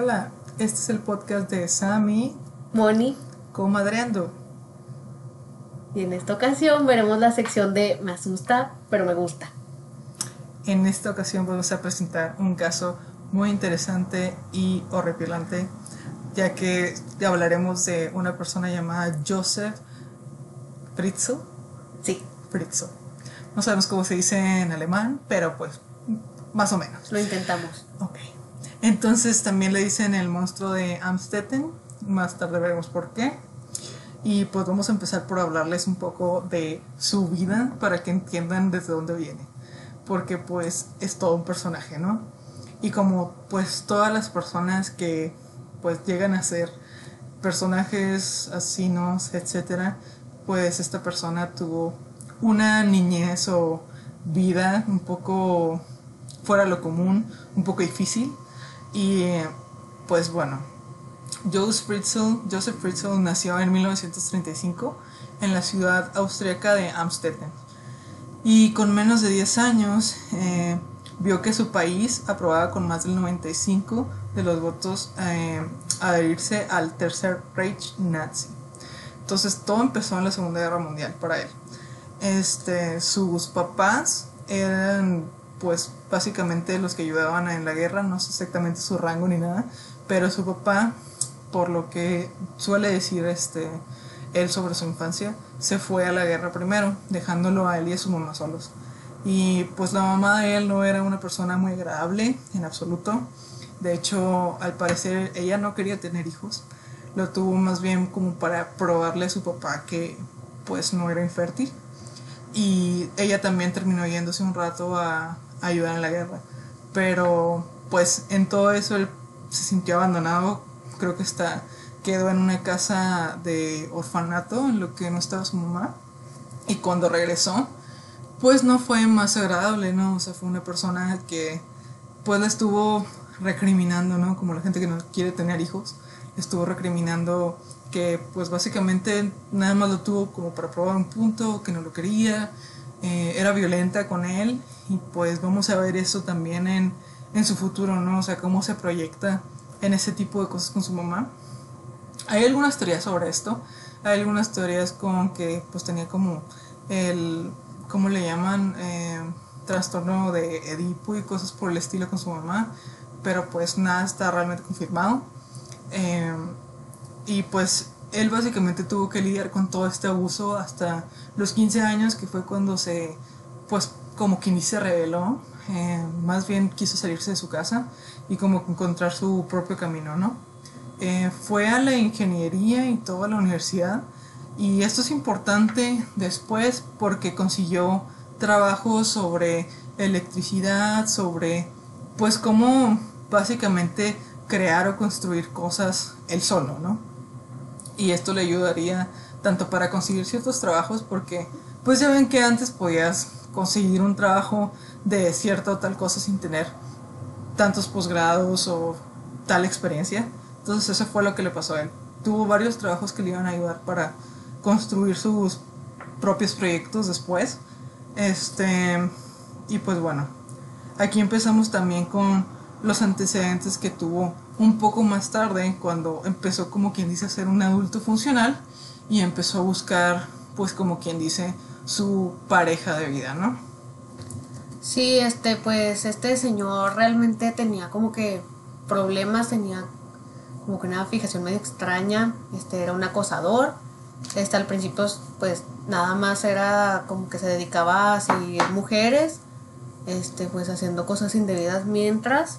Hola, este es el podcast de Sammy Moni. Comadreando. Y en esta ocasión veremos la sección de Me asusta, pero me gusta. En esta ocasión vamos a presentar un caso muy interesante y horripilante, ya que hablaremos de una persona llamada Joseph Fritzl. Sí, Fritzl. No sabemos cómo se dice en alemán, pero pues más o menos. lo intentamos. Ok. Entonces también le dicen el monstruo de Amstetten. Más tarde veremos por qué. Y pues vamos a empezar por hablarles un poco de su vida para que entiendan desde dónde viene. Porque pues es todo un personaje, ¿no? Y como pues todas las personas que pues llegan a ser personajes asinos, etcétera, pues esta persona tuvo una niñez o vida un poco fuera de lo común, un poco difícil. Y pues bueno, Joseph Fritzl, Joseph Fritzl nació en 1935 en la ciudad austríaca de Amstetten. Y con menos de 10 años eh, vio que su país aprobaba con más del 95 de los votos eh, adherirse al Tercer Reich nazi. Entonces todo empezó en la Segunda Guerra Mundial para él. Este, sus papás eran pues básicamente los que ayudaban en la guerra, no sé exactamente su rango ni nada, pero su papá, por lo que suele decir este él sobre su infancia, se fue a la guerra primero, dejándolo a él y a su mamá solos. Y pues la mamá de él no era una persona muy agradable en absoluto. De hecho, al parecer ella no quería tener hijos. Lo tuvo más bien como para probarle a su papá que pues no era infértil. Y ella también terminó yéndose un rato a, ayudar en la guerra. Pero pues en todo eso él se sintió abandonado, creo que está quedó en una casa de orfanato en lo que no estaba su mamá y cuando regresó pues no fue más agradable, ¿no? O sea, fue una persona que pues le estuvo recriminando, ¿no? Como la gente que no quiere tener hijos, le estuvo recriminando que pues básicamente nada más lo tuvo como para probar un punto, que no lo quería, eh, era violenta con él y pues vamos a ver eso también en, en su futuro, ¿no? O sea, cómo se proyecta en ese tipo de cosas con su mamá. Hay algunas teorías sobre esto, hay algunas teorías con que pues tenía como el, ¿cómo le llaman? Eh, trastorno de Edipo y cosas por el estilo con su mamá, pero pues nada está realmente confirmado. Eh, y pues él básicamente tuvo que lidiar con todo este abuso hasta los 15 años, que fue cuando se, pues como que ni se reveló, eh, más bien quiso salirse de su casa y como encontrar su propio camino, ¿no? Eh, fue a la ingeniería y toda la universidad y esto es importante después porque consiguió trabajo sobre electricidad, sobre pues cómo básicamente crear o construir cosas él solo, ¿no? y esto le ayudaría tanto para conseguir ciertos trabajos porque pues ya ven que antes podías conseguir un trabajo de cierta o tal cosa sin tener tantos posgrados o tal experiencia. Entonces eso fue lo que le pasó a él. Tuvo varios trabajos que le iban a ayudar para construir sus propios proyectos después. Este, y pues bueno, aquí empezamos también con los antecedentes que tuvo un poco más tarde, cuando empezó como quien dice a ser un adulto funcional y empezó a buscar, pues como quien dice, su pareja de vida, ¿no? Sí, este, pues este señor realmente tenía como que problemas, tenía como que una fijación medio extraña, este, era un acosador, este, al principio pues nada más era como que se dedicaba a seguir mujeres, este, pues haciendo cosas indebidas mientras,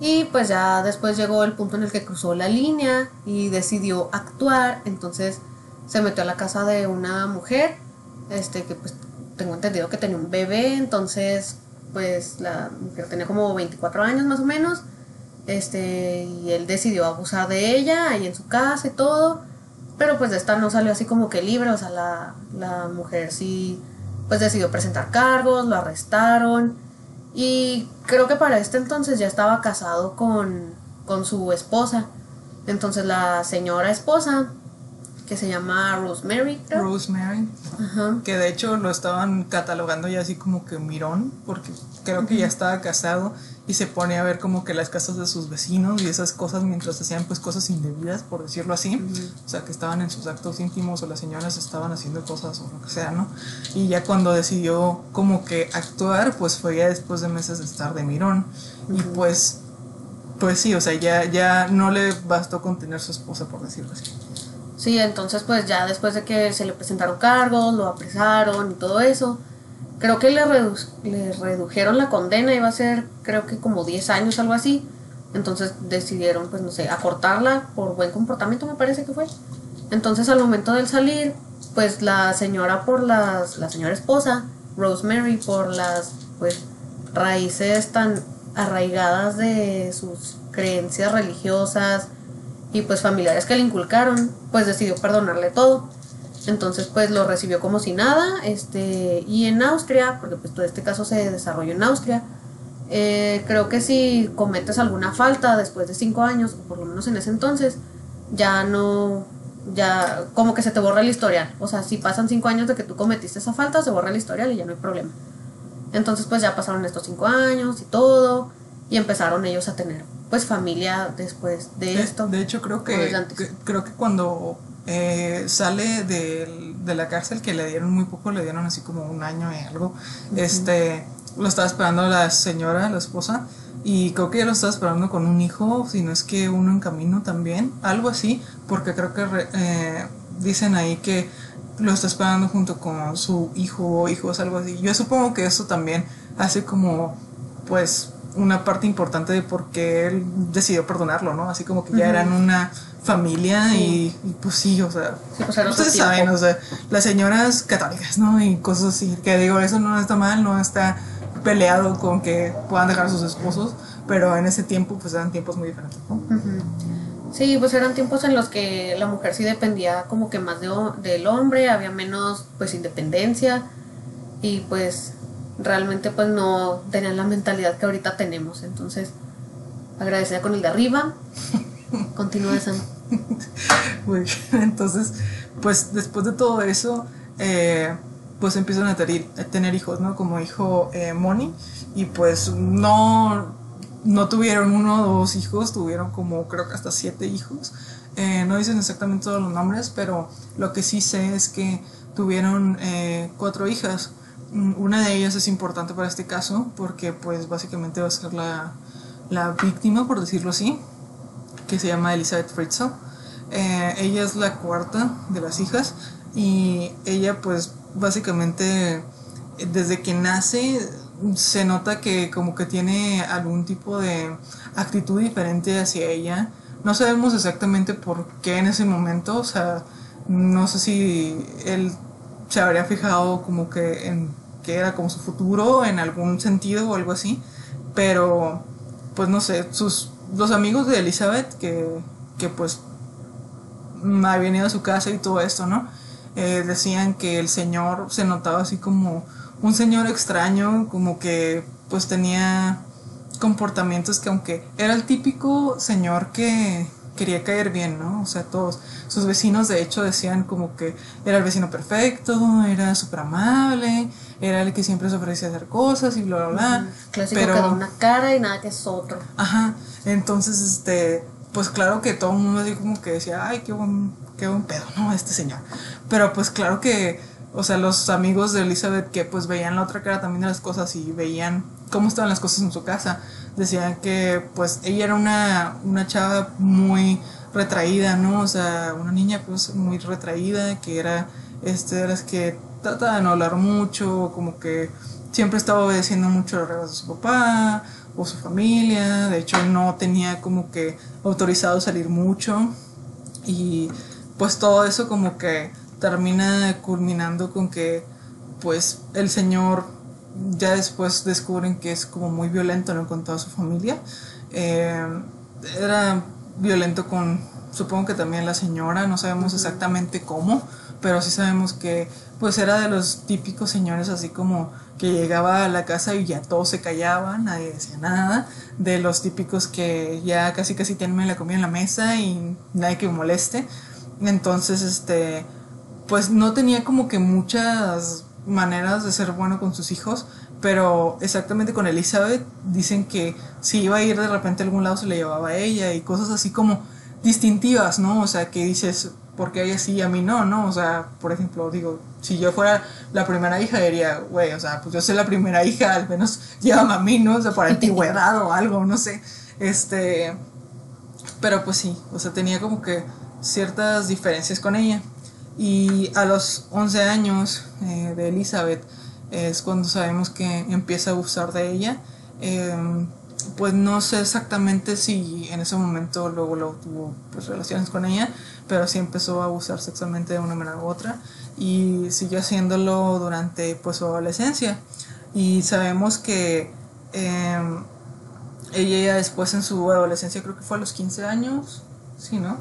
y pues ya después llegó el punto en el que cruzó la línea y decidió actuar, entonces se metió a la casa de una mujer, este que pues tengo entendido que tenía un bebé, entonces pues la mujer tenía como 24 años más o menos, este y él decidió abusar de ella ahí en su casa y todo, pero pues de esta no salió así como que libre, o sea, la, la mujer sí pues decidió presentar cargos, lo arrestaron y creo que para este entonces ya estaba casado con, con su esposa. Entonces la señora esposa que se llama Rosemary, creo. Rosemary, Ajá. que de hecho lo estaban catalogando ya así como que mirón, porque creo que ya estaba casado y se pone a ver como que las casas de sus vecinos y esas cosas mientras hacían pues cosas indebidas, por decirlo así. O sea, que estaban en sus actos íntimos o las señoras estaban haciendo cosas o lo que sea, ¿no? Y ya cuando decidió como que actuar, pues fue ya después de meses de estar de mirón. Y pues, pues sí, o sea, ya, ya no le bastó con tener su esposa, por decirlo así. Sí, entonces pues ya después de que se le presentaron cargos, lo apresaron y todo eso, creo que le, redu- le redujeron la condena, iba a ser creo que como 10 años, algo así. Entonces decidieron, pues no sé, acortarla por buen comportamiento, me parece que fue. Entonces al momento del salir, pues la señora por las, la señora esposa, Rosemary, por las pues raíces tan arraigadas de sus creencias religiosas y pues familiares que le inculcaron, pues decidió perdonarle todo. Entonces pues lo recibió como si nada, este, y en Austria, porque pues todo este caso se desarrolló en Austria, eh, creo que si cometes alguna falta después de cinco años, o por lo menos en ese entonces, ya no, ya como que se te borra el historial. O sea, si pasan cinco años de que tú cometiste esa falta, se borra el historial y ya no hay problema. Entonces pues ya pasaron estos cinco años y todo, y empezaron ellos a tener pues familia después de, De, esto. de hecho, creo que, creo que cuando eh, sale del- de la cárcel, que le dieron muy poco, le dieron así como un año y algo, este, lo estaba esperando la señora, la esposa, y creo que ella lo estaba esperando con un hijo, si no es que uno en camino también, algo así, porque creo que re- eh, dicen ahí que lo está esperando junto con su hijo o hijos, algo así. Yo supongo que eso también hace como, pues, una parte importante de por qué él decidió perdonarlo, ¿no? Así como que ya eran una familia y, y, pues sí, o sea, Sí, pues ustedes saben, o sea, las señoras católicas, ¿no? Y cosas así, que digo, eso no está mal, no está peleado con que puedan dejar a sus esposos, pero en ese tiempo pues eran tiempos muy diferentes, ¿no? Sí, pues eran tiempos en los que la mujer sí dependía como que más de, del hombre, había menos pues independencia y pues realmente pues no tenían la mentalidad que ahorita tenemos. Entonces, agradecida con el de arriba. Continúa Sam. Muy bien, Entonces, pues después de todo eso, eh, pues empiezan a tener, a tener hijos, ¿no? Como hijo eh, Moni, y pues no, no tuvieron uno o dos hijos, tuvieron como creo que hasta siete hijos. Eh, no dicen exactamente todos los nombres, pero lo que sí sé es que tuvieron eh, cuatro hijas. Una de ellas es importante para este caso porque pues básicamente va a ser la, la víctima, por decirlo así, que se llama Elizabeth Fritzl. Eh, ella es la cuarta de las hijas y ella pues básicamente desde que nace se nota que como que tiene algún tipo de actitud diferente hacia ella. No sabemos exactamente por qué en ese momento, o sea, no sé si él se habría fijado como que en que era como su futuro en algún sentido o algo así, pero pues no sé, sus los amigos de Elizabeth que, que pues mm, habían ido a su casa y todo esto, ¿no? Eh, decían que el señor se notaba así como un señor extraño, como que pues tenía comportamientos que aunque era el típico señor que quería caer bien, ¿no? O sea, todos sus vecinos de hecho decían como que era el vecino perfecto, era súper amable, era el que siempre se ofrecía a hacer cosas y bla, bla, bla. Clásico pero, que da una cara y nada que es otro. Ajá, entonces, este, pues claro que todo el mundo así como que decía, ay, qué buen, qué buen pedo, ¿no? Este señor. Pero pues claro que, o sea, los amigos de Elizabeth que pues veían la otra cara también de las cosas y veían cómo estaban las cosas en su casa, decían que pues ella era una, una chava muy retraída, ¿no? O sea, una niña pues muy retraída, que era, este, de las que trata de no hablar mucho, como que siempre estaba obedeciendo mucho las reglas de su papá o su familia, de hecho no tenía como que autorizado salir mucho. Y pues todo eso como que termina culminando con que pues el señor ya después descubren que es como muy violento ¿no? con toda su familia. Eh, era violento con supongo que también la señora no sabemos exactamente cómo pero sí sabemos que pues era de los típicos señores así como que llegaba a la casa y ya todos se callaban, nadie decía nada, de los típicos que ya casi casi tienen la comida en la mesa y nadie que moleste. Entonces, este, pues no tenía como que muchas maneras de ser bueno con sus hijos, pero exactamente con Elizabeth dicen que si iba a ir de repente a algún lado se le llevaba a ella y cosas así como distintivas, ¿no? O sea, que dices, porque a ella sí y a mí no, ¿no? O sea, por ejemplo, digo, si yo fuera la primera hija, diría, güey, o sea, pues yo soy la primera hija, al menos llévame a mí, ¿no? O sea, por antigüedad o algo, no sé. Este, pero pues sí, o sea, tenía como que ciertas diferencias con ella. Y a los 11 años eh, de Elizabeth es cuando sabemos que empieza a abusar de ella. Em, pues no sé exactamente si en ese momento luego, luego tuvo pues, relaciones con ella, pero sí empezó a abusar sexualmente de una manera u otra y siguió haciéndolo durante pues su adolescencia. Y sabemos que em, ella después en su adolescencia, creo que fue a los 15 años, sí, ¿no?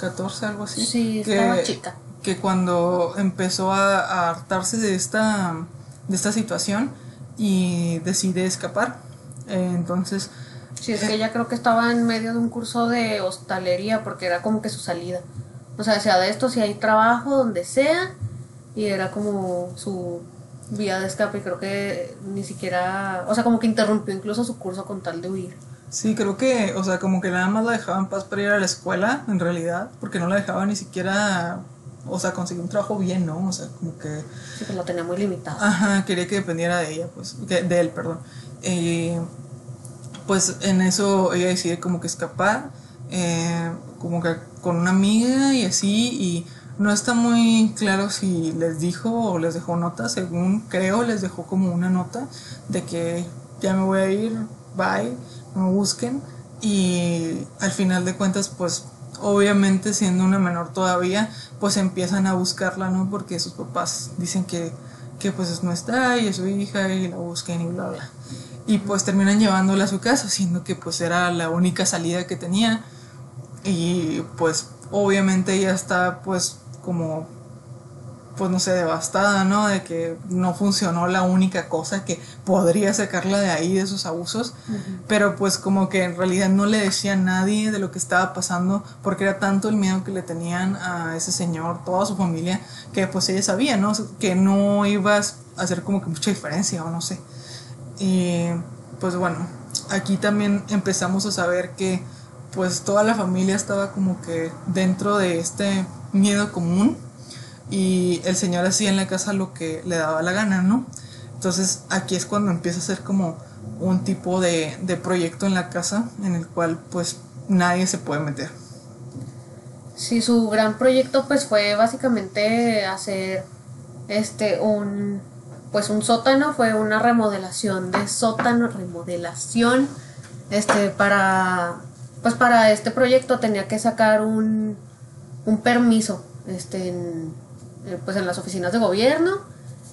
14, algo así. Sí, que, estaba chica. Que cuando empezó a, a hartarse de esta, de esta situación y decide escapar. Eh, entonces... Sí, es que ella creo que estaba en medio de un curso de hostalería porque era como que su salida. O sea, sea de esto, si hay trabajo, donde sea, y era como su vía de escape creo que ni siquiera, o sea, como que interrumpió incluso su curso con tal de huir. Sí, creo que, o sea, como que nada más la dejaban en paz para ir a la escuela, en realidad, porque no la dejaban ni siquiera, o sea, conseguir un trabajo bien, ¿no? O sea, como que... Sí, pues lo tenía muy limitado. Ajá, quería que dependiera de ella, pues, de él, perdón. Eh, pues en eso ella decide como que escapar, eh, como que con una amiga y así, y no está muy claro si les dijo o les dejó nota, según creo les dejó como una nota de que ya me voy a ir, bye, no me busquen, y al final de cuentas pues obviamente siendo una menor todavía, pues empiezan a buscarla, ¿no? Porque sus papás dicen que, que pues no está y es su hija y la busquen y bla, bla y pues terminan llevándola a su casa, siendo que pues era la única salida que tenía y pues obviamente ella está pues como pues no sé, devastada, ¿no? De que no funcionó la única cosa que podría sacarla de ahí, de esos abusos, pero pues como que en realidad no le decía a nadie de lo que estaba pasando, porque era tanto el miedo que le tenían a ese señor, toda su familia, que pues ella sabía, ¿no? Que no iba a hacer como que mucha diferencia, o no sé. Y pues bueno, aquí también empezamos a saber que pues toda la familia estaba como que dentro de este miedo común y el señor hacía en la casa lo que le daba la gana, ¿no? Entonces aquí es cuando empieza a ser como un tipo de, de proyecto en la casa en el cual pues nadie se puede meter. Sí, su gran proyecto pues fue básicamente hacer este un pues un sótano, fue una remodelación de sótano, remodelación, este, para, pues para este proyecto tenía que sacar un, un permiso, este, en, eh, pues en las oficinas de gobierno,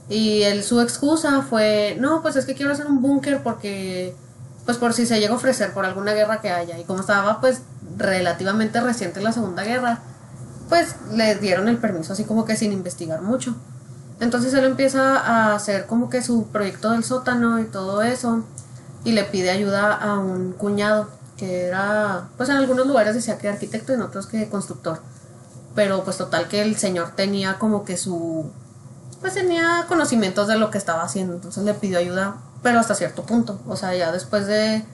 y el, su excusa fue, no, pues es que quiero hacer un búnker porque, pues por si se llega a ofrecer por alguna guerra que haya, y como estaba pues relativamente reciente la Segunda Guerra, pues le dieron el permiso así como que sin investigar mucho. Entonces él empieza a hacer como que su proyecto del sótano y todo eso y le pide ayuda a un cuñado que era, pues en algunos lugares decía que arquitecto y en otros que constructor. Pero pues total que el señor tenía como que su, pues tenía conocimientos de lo que estaba haciendo, entonces le pidió ayuda, pero hasta cierto punto. O sea, ya después de,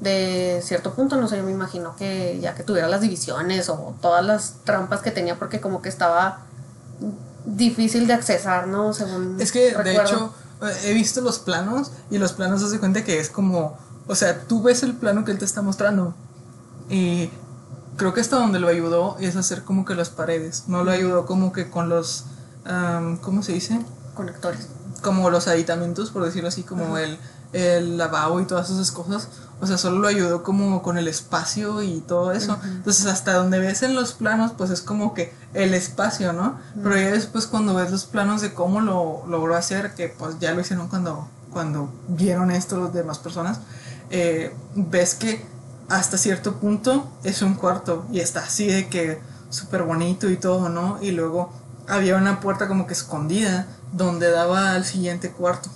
de cierto punto, no sé, yo me imagino que ya que tuviera las divisiones o todas las trampas que tenía porque como que estaba difícil de accesar, ¿no? Según Es que, de hecho, he visto los planos y los planos se cuenta que es como, o sea, tú ves el plano que él te está mostrando y creo que hasta donde lo ayudó es hacer como que las paredes, no lo ayudó como que con los, ¿cómo se dice? Conectores. Como los aditamentos, por decirlo así, como el, el lavabo y todas esas cosas. O sea, solo lo ayudó como con el espacio y todo eso. Entonces, hasta donde ves en los planos, pues es como que el espacio, ¿no? Pero ya después cuando ves los planos de cómo lo logró hacer, que pues ya lo hicieron cuando, cuando vieron esto las demás personas, eh, ves que hasta cierto punto es un cuarto y está así de que súper bonito y todo, ¿no? Y luego había una puerta como que escondida donde daba al siguiente cuarto.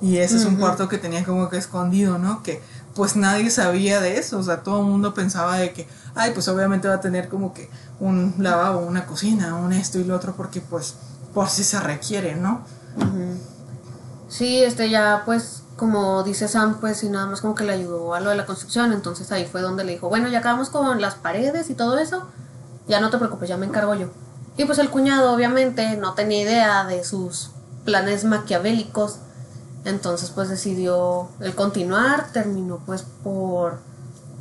Y ese es un cuarto que tenía como que escondido, ¿no? Que pues nadie sabía de eso, o sea, todo el mundo pensaba de que, ay, pues obviamente va a tener como que un lavabo, una cocina, un esto y lo otro, porque pues por si se requiere, ¿no? Sí, este ya pues como dice Sam, pues y nada más como que le ayudó a lo de la construcción, entonces ahí fue donde le dijo, bueno, ya acabamos con las paredes y todo eso, ya no te preocupes, ya me encargo yo. Y pues el cuñado obviamente no tenía idea de sus planes maquiavélicos, entonces pues decidió el continuar, terminó pues por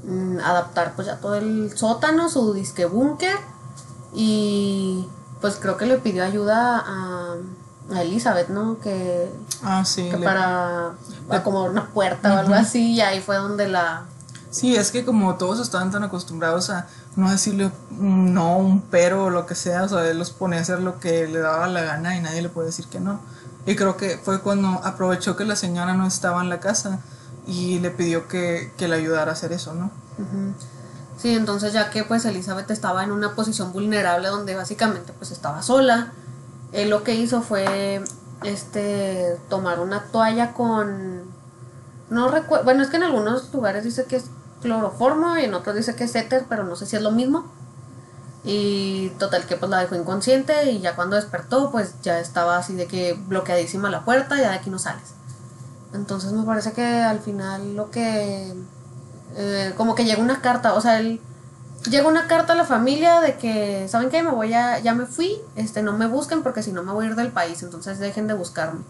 mm, adaptar pues ya todo el sótano, su disque búnker y pues creo que le pidió ayuda a, a Elizabeth, ¿no? Que, Ah, sí. que le- para acomodar una puerta o algo así y ahí fue donde la... Sí, es que como todos estaban tan acostumbrados a no decirle un no, un pero o lo que sea, o sea, él los ponía a hacer lo que le daba la gana y nadie le puede decir que no. Y creo que fue cuando aprovechó que la señora no estaba en la casa y le pidió que, que le ayudara a hacer eso, ¿no? Ujú. Sí, entonces ya que pues Elizabeth estaba en una posición vulnerable donde básicamente pues estaba sola, él lo que hizo fue este tomar una toalla con no recuerdo, bueno, es que en algunos lugares dice que es cloroformo y en otros dice que es éter, pero no sé si es lo mismo. Y total que pues la dejó inconsciente y ya cuando despertó pues ya estaba así de que bloqueadísima la puerta, ya de aquí no sales. Entonces me parece que al final lo que eh, como que llega una carta, o sea, él llega una carta a la familia de que, ¿saben qué? Me voy a, ya me fui, este, no me busquen porque si no me voy a ir del país, entonces dejen de buscarme.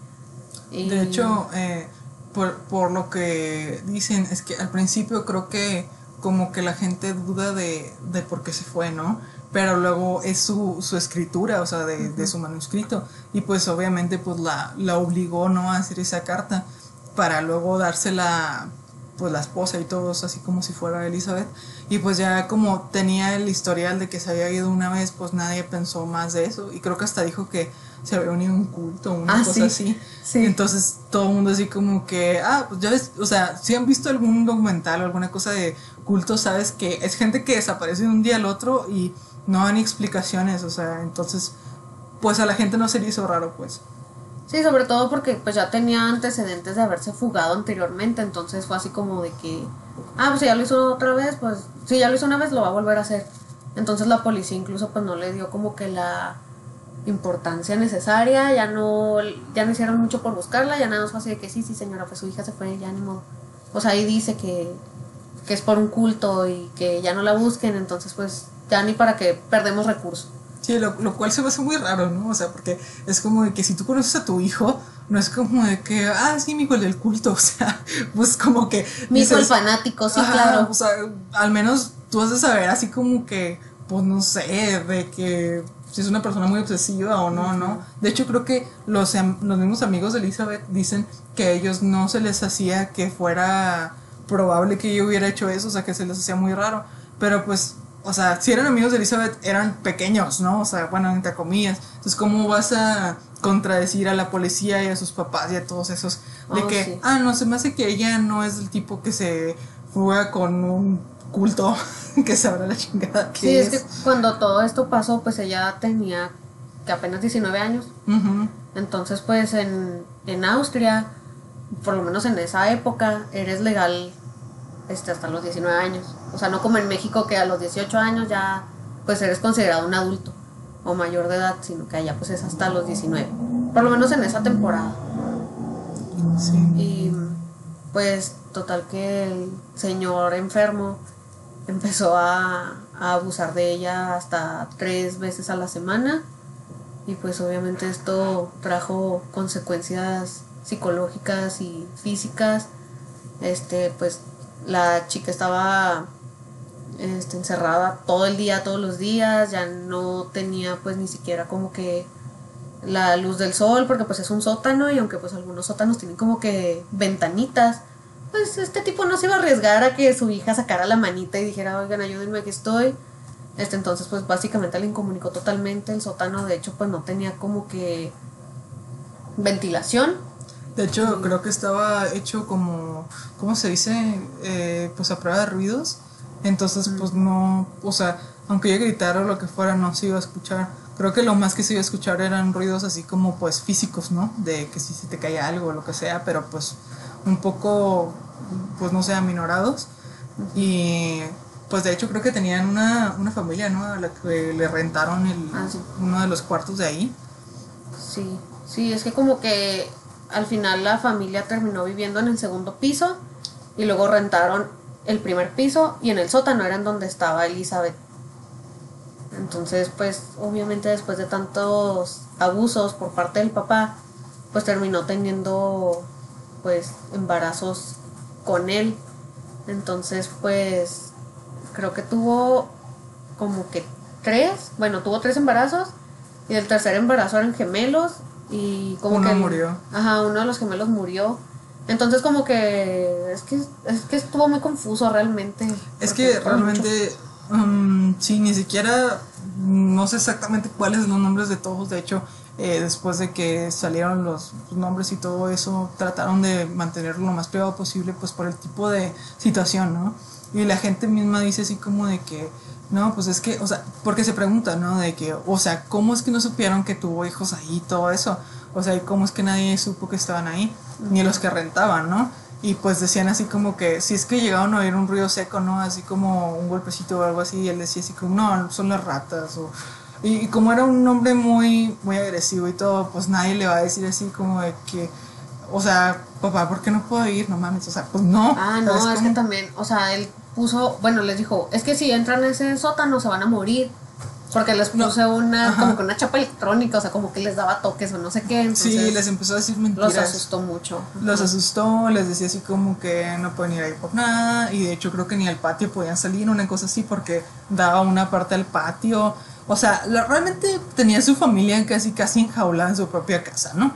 Y- De hecho, eh, por, por lo que dicen, es que al principio creo que como que la gente duda de, de por qué se fue, ¿no? Pero luego es su, su escritura, o sea, de, de su manuscrito. Y pues obviamente pues la, la obligó, ¿no? A hacer esa carta para luego dársela pues la esposa y todos así como si fuera Elizabeth y pues ya como tenía el historial de que se había ido una vez pues nadie pensó más de eso y creo que hasta dijo que se había unido un culto una Ah, cosa sí, así sí. entonces todo el mundo así como que ah pues ya ves o sea si han visto algún documental o alguna cosa de culto sabes que es gente que desaparece de un día al otro y no dan explicaciones o sea entonces pues a la gente no se le hizo raro pues Sí, sobre todo porque pues ya tenía antecedentes de haberse fugado anteriormente, entonces fue así como de que, ah, pues ya lo hizo otra vez, pues si ya lo hizo una vez lo va a volver a hacer. Entonces la policía incluso pues no le dio como que la importancia necesaria, ya no, ya no hicieron mucho por buscarla, ya nada más fue así de que sí, sí señora, pues su hija se fue, ya ni modo. Sea, ahí dice que, que es por un culto y que ya no la busquen, entonces pues ya ni para que perdemos recursos. Sí, lo, lo cual se me hace muy raro, ¿no? O sea, porque es como de que si tú conoces a tu hijo, no es como de que, ah, sí, mi hijo el del culto, o sea, pues como que... Mi hijo el fanático, sí, claro. O sea, al menos tú has de saber así como que, pues no sé, de que si es una persona muy obsesiva o no, ¿no? De hecho, creo que los, los mismos amigos de Elizabeth dicen que a ellos no se les hacía que fuera probable que yo hubiera hecho eso, o sea, que se les hacía muy raro. Pero pues, o sea, si eran amigos de Elizabeth, eran pequeños, ¿no? O sea, bueno, entre comillas. Entonces, ¿cómo vas a contradecir a la policía y a sus papás y a todos esos? De Oh, que, sí. ah, no, se me hace que ella no es el tipo que se fuga con un culto que sabrá la chingada que Sí, es es. que cuando todo esto pasó, pues ella tenía que apenas 19 años. Entonces, pues en, en Austria, por lo menos en esa época, eres legal este, hasta los 19 años. O sea, no como en México que a los 18 años ya pues eres considerado un adulto o mayor de edad, sino que allá pues es hasta los 19. Por lo menos en esa temporada. Sí. Y pues total que el señor enfermo empezó a, a abusar de ella hasta tres veces a la semana y pues obviamente esto trajo consecuencias psicológicas y físicas. Este, pues la chica estaba este, encerrada todo el día, todos los días, ya no tenía pues ni siquiera como que la luz del sol, porque pues es un sótano y aunque pues algunos sótanos tienen como que ventanitas, pues este tipo no se iba a arriesgar a que su hija sacara la manita y dijera, oigan, ayúdenme aquí estoy. Este, entonces pues básicamente le incomunicó totalmente, el sótano de hecho pues no tenía como que ventilación. De hecho, creo que estaba hecho como, ¿cómo se dice? Eh, pues a prueba de ruidos. Entonces, pues no, o sea, aunque ella gritara o lo que fuera, no se iba a escuchar. Creo que lo más que se iba a escuchar eran ruidos así como, pues, físicos, ¿no? De que si se te caía algo o lo que sea, pero pues un poco pues no sé, aminorados. Y pues de hecho creo que tenían una, una familia, ¿no? A la que le rentaron el, Ah, sí. uno de los cuartos de ahí. Sí, sí, es que como que al final la familia terminó viviendo en el segundo piso y luego rentaron el primer piso y en el sótano era en donde estaba Elizabeth. Entonces, pues obviamente después de tantos abusos por parte del papá, pues terminó teniendo pues embarazos con él. Entonces, pues creo que tuvo como que tres, bueno, tuvo tres embarazos y el tercer embarazo eran gemelos y como Uno que el- murió. Ajá, uno de los gemelos murió. Entonces como que es que es que estuvo muy confuso realmente. Es que realmente, um, sí, ni siquiera, no sé exactamente cuáles son los nombres de todos. De hecho, eh, después de que salieron los nombres y todo eso, trataron de mantenerlo lo más privado posible, pues por el tipo de situación, ¿no? Y la gente misma dice así como de que, no, pues es que, o sea, porque se pregunta, ¿no? De que, o sea, ¿cómo es que no supieron que tuvo hijos ahí y todo eso? O sea, ¿y cómo es que nadie supo que estaban ahí? Ni los que rentaban, ¿no? Y pues decían así como que, si es que llegaban a oír un ruido seco, ¿no? Así como un golpecito o algo así, y él decía así como, no, son las ratas, o... Y, y como era un hombre muy, muy agresivo y todo, pues nadie le va a decir así como de que, o sea, papá, ¿por qué no puedo ir? No mames, o sea, pues no. Ah, no, ¿sabes es que también, o sea, él puso, bueno, les dijo, es que si entran a ese sótano se van a morir. Porque les No, puse una, ajá. como que una chapa electrónica, o sea, como que les daba toques o no sé qué. Entonces Sí, les empezó a decir mentiras. los asustó mucho. Los asustó, les decía así como que no pueden ir ahí por nada y de hecho creo que ni al patio podían salir, una cosa así porque daba una parte al patio. O sea, la- realmente tenía su familia casi casi enjaulada en su propia casa, ¿no?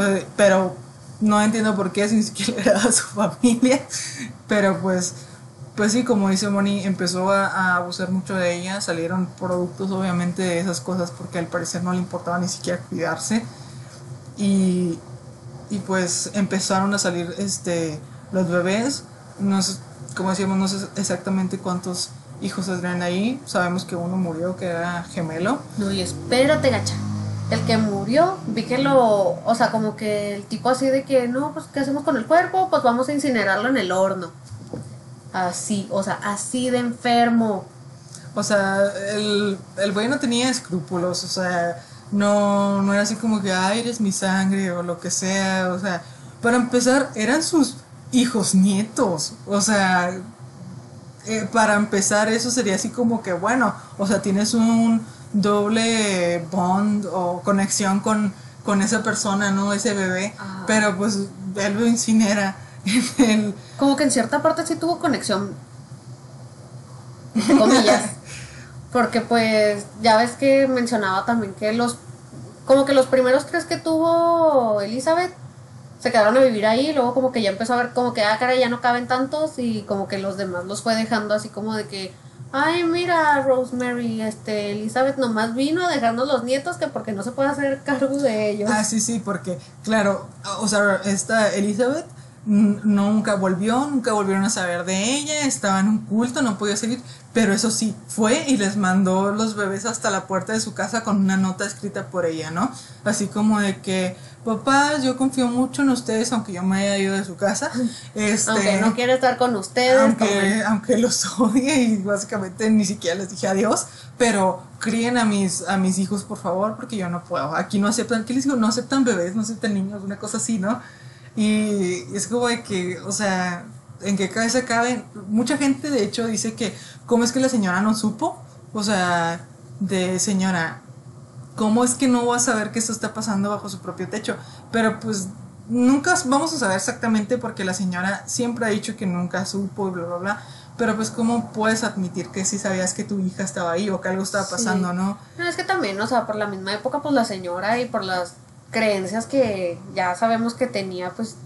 Eh, Pero no entiendo por qué, si ni siquiera era su familia. Pero pues, pues sí, como dice Moni, empezó a, abusar mucho de ella. Salieron productos obviamente de esas cosas porque al parecer no le importaba ni siquiera cuidarse. Y, y pues empezaron a salir este los bebés no sé, como decíamos no sé exactamente cuántos hijos saldrían ahí sabemos que uno murió que era gemelo No, y espérate, gacha. El que murió, vi que lo, o sea, como que el tipo así de que, no, pues, ¿qué hacemos con el cuerpo? Pues vamos a incinerarlo en el horno. Así, o sea, así de enfermo. o sea el, el güey no tenía escrúpulos o sea no no era así como que ay eres mi sangre o lo que sea o sea para empezar eran sus hijos nietos o sea eh, para empezar eso sería así como que bueno, o sea, tienes un doble bond o conexión con, con esa persona, ¿no? Ese bebé, pero pues él lo incinera en el... Como que en cierta parte sí tuvo conexión. Comillas. Porque pues, ya ves que mencionaba también que los, como que los primeros tres que tuvo Elizabeth se quedaron a vivir ahí, luego como que ya empezó a ver como que, ah, cara, ya no caben tantos y como que los demás los fue dejando así como de que, ay, mira, Rosemary, este, Elizabeth nomás vino a dejarnos los nietos que porque no se puede hacer cargo de ellos. Ah, sí, sí, porque, claro, o sea, esta Elizabeth nunca volvió, nunca volvieron a saber de ella, estaba en un culto, no podía seguir, pero eso sí, fue y les mandó los bebés hasta la puerta de su casa con una nota escrita por ella, ¿no? Así como de que, papás, yo confío mucho en ustedes, aunque yo me haya ido de su casa, este... Aunque no quiere estar con ustedes, aunque, tomen. aunque los odie y básicamente ni siquiera les dije adiós, pero críen a mis, a mis hijos por favor porque yo no puedo. Aquí no aceptan, ¿qué les digo? No aceptan bebés, no aceptan niños, una cosa así, ¿no? Y es como de que, o sea, ¿en qué cabeza cabe? Mucha gente de hecho dice que, ¿cómo es que la señora no supo? O sea, de señora, ¿cómo es que no va a saber que esto está pasando bajo su propio techo? Pero pues nunca vamos a saber exactamente porque la señora siempre ha dicho que nunca supo y bla, bla, bla. Pero pues cómo puedes admitir que sí sabías que tu hija estaba ahí o que algo estaba pasando, Sí. ¿no? No, es que también, o sea, por la misma época, pues la señora y por las creencias que ya sabemos que tenía, pues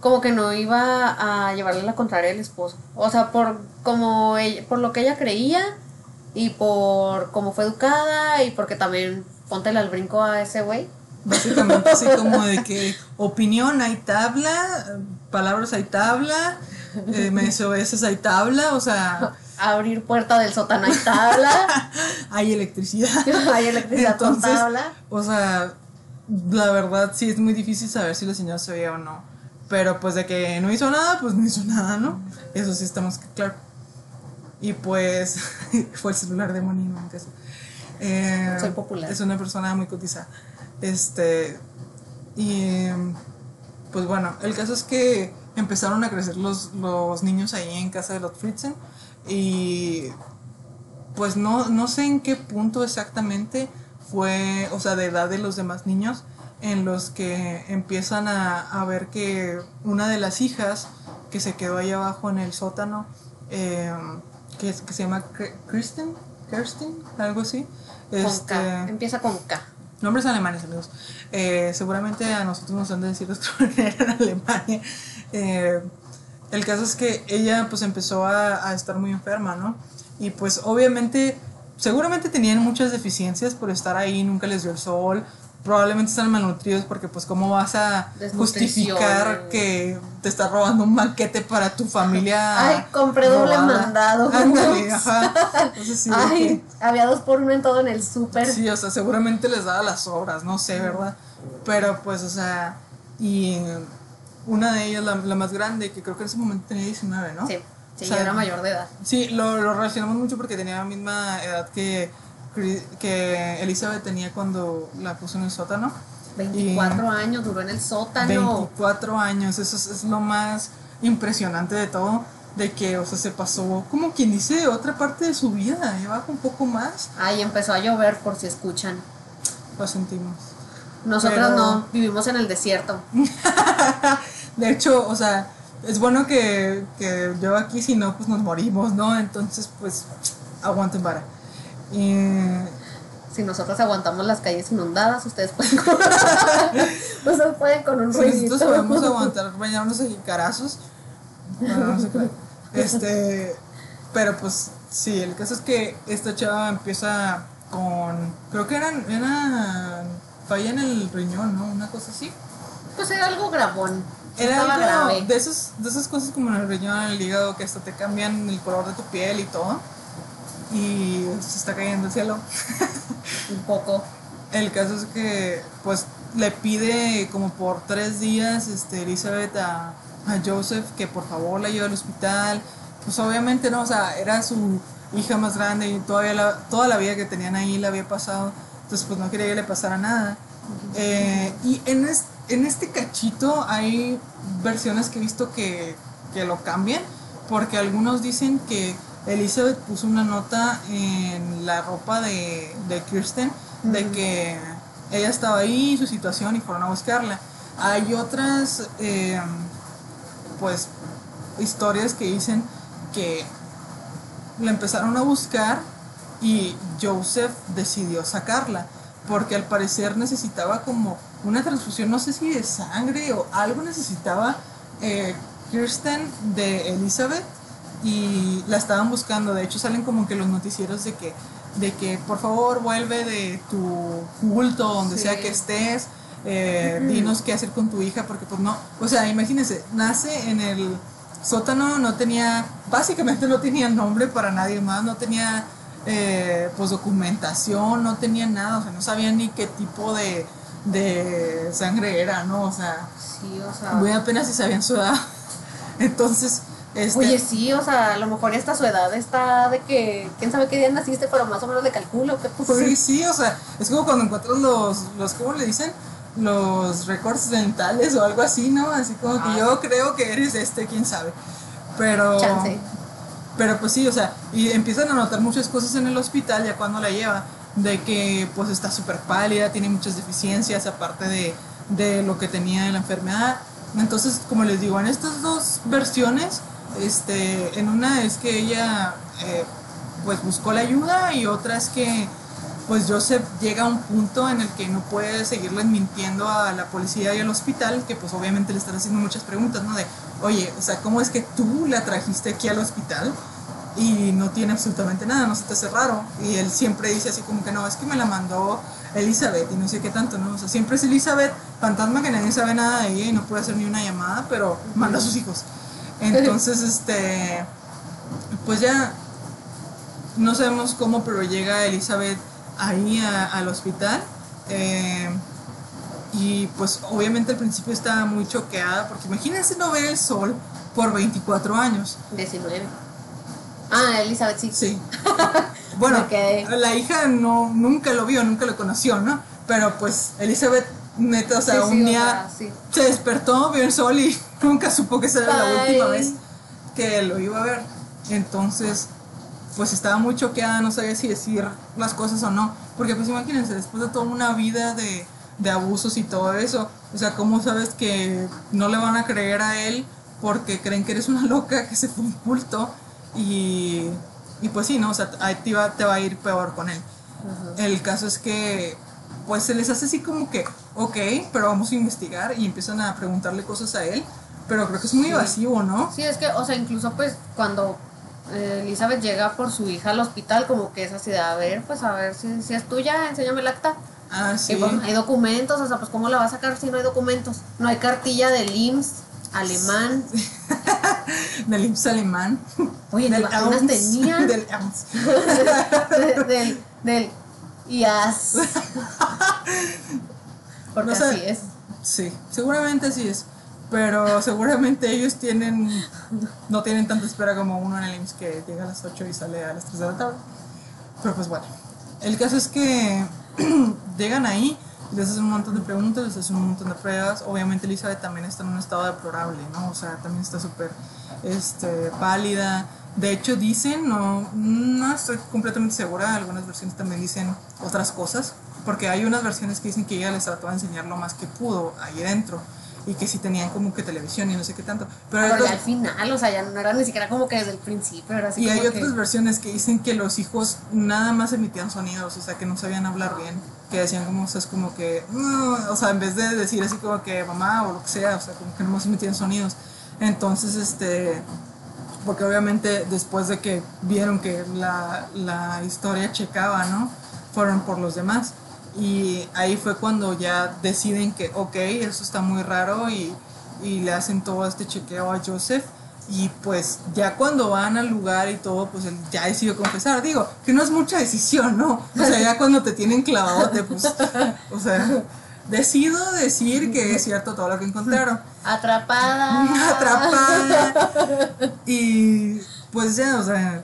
como que no iba a llevarle la contraria al esposo. O sea, por como ella, por lo que ella creía y por cómo fue educada y porque también póntele al brinco a ese güey. Básicamente así como de que opinión hay tabla, palabras hay tabla, eh, me desobedeces hay tabla, o sea, Abrir puerta del sótano hay tabla, hay electricidad. hay electricidad con tabla. O sea, la verdad sí es muy difícil saber si la señora sabía o no. Pero pues de que no hizo nada, pues no hizo nada, ¿no? Eso sí estamos claro. Y pues fue el celular de Moni, ¿no? Eh, Soy popular. Es una persona muy cotizada. Este, y pues bueno, el caso es que empezaron a crecer los, los niños ahí en casa de los Fritzen y pues no, no sé en qué punto exactamente fue, o sea, de edad de los demás niños, en los que empiezan a, a ver que una de las hijas que se quedó ahí abajo en el sótano, eh, que, es- que se llama Kr- Kristen, Kirsten, algo así. Con Este, K. Empieza con K. Nombres alemanes, amigos. Eh, seguramente a nosotros nos han de decir manera en Alemania. Eh, el caso es que ella pues empezó a, a estar muy enferma, ¿no? Y pues obviamente, seguramente tenían muchas deficiencias por estar ahí, nunca les dio el sol. Probablemente están malnutridos porque pues cómo vas a justificar que te estás robando un banquete para tu familia. Ay, compré doble mandado. Ándale, ajá. Entonces, sí, que- Ay, había dos por uno en todo en el súper. Sí, o sea, seguramente les daba las obras, no sé, ¿verdad? Pero pues, o sea, y una de ellas, la, la más grande, que creo que en ese momento tenía 19, ¿no? Sí, sí, O sea, yo era mayor de edad. Sí, lo, lo relacionamos mucho porque tenía la misma edad que, que Elizabeth tenía cuando la puso en el sótano. 24 años, duró en el sótano. 24 años, eso es, es lo más impresionante de todo, de que, o sea, se pasó, como quien dice, otra parte de su vida, lleva un poco más, Ay, empezó a llover por si escuchan. lo sentimos. Nosotros Pero- no, vivimos en el desierto. De hecho, o sea, es bueno que, que yo aquí, si no, pues nos morimos, ¿no? Entonces, pues, aguanten para. Y, Si nosotros aguantamos las calles inundadas, ustedes pueden con, ustedes pueden con un si ruidito. nosotros podemos aguantar bañarnos en carazos, bueno, no puede. Este, pero pues, sí, el caso es que esta chava empieza con, creo que eran, eran falla en el riñón, ¿no? Una cosa así. Pues era algo grabón. Era algo de, esos, de esas cosas como en el riñón, en el hígado, que hasta te cambian el color de tu piel y todo. Y se está cayendo el cielo. Un poco. El caso es que, pues, le pide como por tres días este, Elizabeth a, a Joseph que por favor la lleve al hospital. Pues obviamente no, o sea, era su hija más grande y todavía la- toda la vida que tenían ahí le había pasado. Entonces, pues no quería que le pasara nada. Eh, y en, es- en este cachito hay versiones que he visto que, que lo cambian, porque algunos dicen que Elizabeth puso una nota en la ropa de, de Kirsten de que ella estaba ahí, su situación, y fueron a buscarla. Hay otras, eh, pues, historias que dicen que la empezaron a buscar y Joseph decidió sacarla porque al parecer necesitaba como una transfusión, no sé si de sangre o algo necesitaba eh, Kirsten de Elizabeth y la estaban buscando. De hecho salen como que los noticieros de que, de que por favor vuelve de tu culto, donde Sí. sea que estés, eh, dinos qué hacer con tu hija, porque pues no, o sea, imagínense, nace en el sótano, no tenía, básicamente no tenía nombre para nadie más, no tenía eh, pues documentación, no tenía nada, o sea, no sabía ni qué tipo de, de sangre era, ¿no? O sea, Sí, o sea. muy apenas si sabían su edad. Entonces, este, Oye, sí, o sea, a lo mejor esta su edad está de que, quién sabe qué día naciste, pero más o menos le calculo que pues, Sí, sí, o sea, es como cuando encuentras los, los ¿cómo le dicen? Los récords dentales o algo así, ¿no? Así como que Ah. yo creo que eres este, quién sabe. Pero, Chance. Pero pues sí, o sea, y empiezan a notar muchas cosas en el hospital ya cuando la lleva, de que pues está súper pálida, tiene muchas deficiencias, aparte de, de lo que tenía de la enfermedad. Entonces, como les digo, en estas dos versiones, este, en una es que ella eh, pues buscó la ayuda y otra es que pues Joseph llega a un punto en el que no puede seguirles mintiendo a la policía y al hospital, que pues obviamente le están haciendo muchas preguntas, ¿no? De, oye, o sea, ¿cómo es que tú la trajiste aquí al hospital? Y no tiene absolutamente nada, no se te hace raro. Y él siempre dice así como que no, es que me la mandó Elizabeth y no sé qué tanto, ¿no? O sea, siempre es Elizabeth, fantasma que nadie sabe nada de ella y no puede hacer ni una llamada, pero manda a sus hijos. Entonces, este, pues ya no sabemos cómo, pero llega Elizabeth ahí a- al hospital. eh, Y pues obviamente al principio estaba muy choqueada, porque imagínense no ver el sol por 24 años. 19. Ah, Elizabeth sí. Sí. Bueno, la hija no, nunca lo vio, nunca lo conoció, ¿no? Pero pues Elizabeth, neta, o sea, Sí, sí, un o día sea, sí. se despertó, vio el sol y nunca supo que esa era la última vez que lo iba a ver. Entonces, pues estaba muy choqueada, no sabía si decir las cosas o no. Porque pues imagínense, después de toda una vida de, de abusos y todo eso, o sea, ¿cómo sabes que no le van a creer a él porque creen que eres una loca que se fue un culto? Y, y pues sí, ¿no? O sea, ahí te va, te va a ir peor con él. El caso es que pues se les hace así como que, ok, pero vamos a investigar y empiezan a preguntarle cosas a él, pero creo que es muy Sí. evasivo, ¿no? Sí, es que, o sea, incluso pues cuando eh, Elizabeth llega por su hija al hospital, como que es así de, a ver, pues a ver si, si es tuya, enséñame el acta. Ah, sí. Pues hay documentos, o sea, pues ¿cómo la va a sacar si no hay documentos? No hay cartilla del IMSS, alemán. Del IMSS alemán. Oye, del vacunas tenían. Del. De- del, del IAS. Porque No sé. así es. Sí, seguramente así es. Pero seguramente ellos tienen, no tienen tanta espera como uno en el IMSS que llega a las 8 y sale a las 3 de la tarde. Pero pues bueno, el caso es que llegan ahí, les hacen un montón de preguntas, les hacen un montón de pruebas. Obviamente Elizabeth también está en un estado deplorable, ¿no? O sea, también está súper este, pálida. De hecho dicen, no, no estoy completamente segura, algunas versiones también dicen otras cosas, porque hay unas versiones que dicen que ella les trató de enseñar lo más que pudo ahí dentro y que sí tenían como que televisión y no sé qué tanto. Pero Pero al final, o sea, ya no era ni siquiera como que desde el principio, era así y hay como otras que- versiones que dicen que los hijos nada más emitían sonidos, o sea, que no sabían hablar bien, que decían como, o sea, es como que, no, o sea, en vez de decir así como que mamá o lo que sea, o sea, como que no más emitían sonidos. Entonces, este, porque obviamente después de que vieron que la, la historia checaba, ¿no? Fueron por los demás. Y ahí fue cuando ya deciden que, ok, eso está muy raro y, y le hacen todo este chequeo a Joseph. Y pues ya cuando van al lugar y todo, pues él ya decidió confesar. Digo, que no es mucha decisión, ¿no? O sea, ya cuando te tienen clavadote, pues, o sea, decido decir que es cierto todo lo que encontraron. Atrapada. Atrapada. Y pues ya, o sea,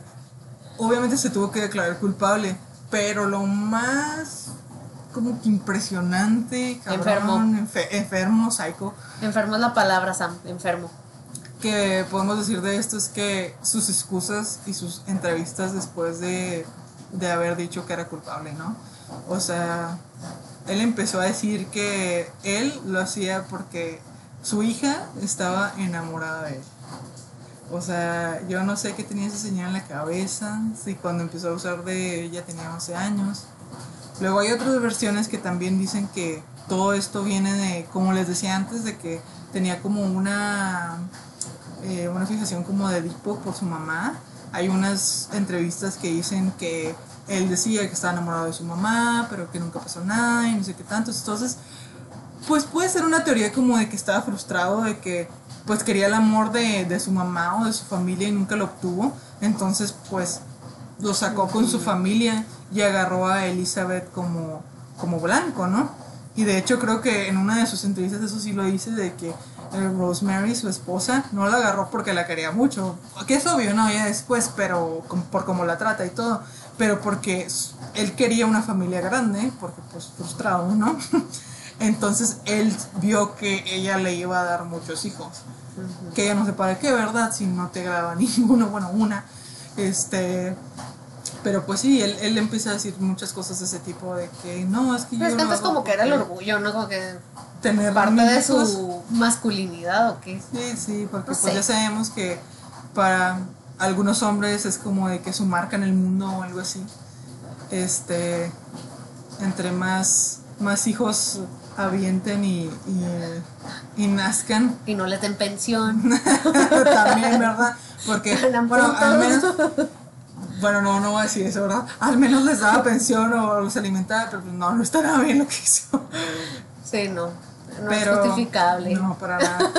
obviamente se tuvo que declarar culpable, pero lo más como que impresionante, cabrón, enfe- enfermo, psycho, Enfermo es la palabra, Sam, enfermo. que podemos decir de esto es que sus excusas y sus entrevistas después de, de haber dicho que era culpable, ¿no? O sea, él empezó a decir que él lo hacía porque su hija estaba enamorada de él. O sea, yo no sé qué tenía esa señal en la cabeza, si cuando empezó a usar de ella tenía 11 años. Luego hay otras versiones que también dicen que todo esto viene de, como les decía antes, de que tenía como una, eh, una fijación como de Edipo por su mamá. Hay unas entrevistas que dicen que él decía que estaba enamorado de su mamá, pero que nunca pasó nada y no sé qué tanto. Entonces, pues puede ser una teoría como de que estaba frustrado, de que pues quería el amor de, de su mamá o de su familia y nunca lo obtuvo. Entonces, pues lo sacó con su familia y agarró a Elizabeth como, como blanco, ¿no? Y de hecho creo que en una de sus entrevistas eso sí lo dice, de que eh, Rosemary, su esposa, no la agarró porque la quería mucho, que es obvio, ¿no? Ya después, pero por cómo la trata y todo, pero porque él quería una familia grande, porque pues frustrado, ¿no? Entonces él vio que ella le iba a dar muchos hijos que ella no sé para qué, ¿verdad? Si no te graba ninguno, bueno, una. Este, pero pues sí, él, él empieza a decir muchas cosas de ese tipo, de que no, es que Pero es yo que hago como que era el orgullo, ¿no? Como que Tener parte de hijos. su masculinidad o qué. Sí, sí, porque No pues sé. ya sabemos que para algunos hombres es como de que su marca en el mundo o algo así. Este, entre más, más hijos avienten y, y, y nazcan, Y no les den pensión. también, ¿verdad? Porque, bueno, al menos. Bueno, no, no voy a decir eso, ¿verdad? Al menos les daba pensión o los alimentaba, pero pues no, no está nada bien lo que hizo. Sí, no. No pero, es justificable. No, para nada.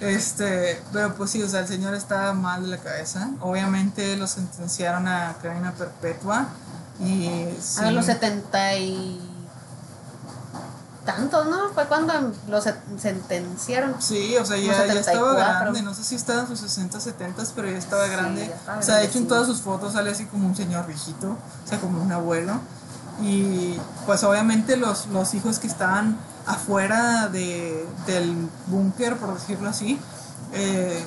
Este, pero pues sí, o sea, el señor estaba mal de la cabeza. Obviamente lo sentenciaron a cadena perpetua y sí, A los 70 y... tantos, ¿no? Fue cuando lo se- sentenciaron. Sí, o sea, ya, ya estaba 74. grande, no sé si estaba en sus 60, 70, pero ya estaba Sí, grande. ya estaba o sea, de hecho en todas sus fotos sale así como un señor viejito, o sea, como un abuelo. Y pues obviamente los, los hijos que estaban afuera de, del búnker, por decirlo así, eh,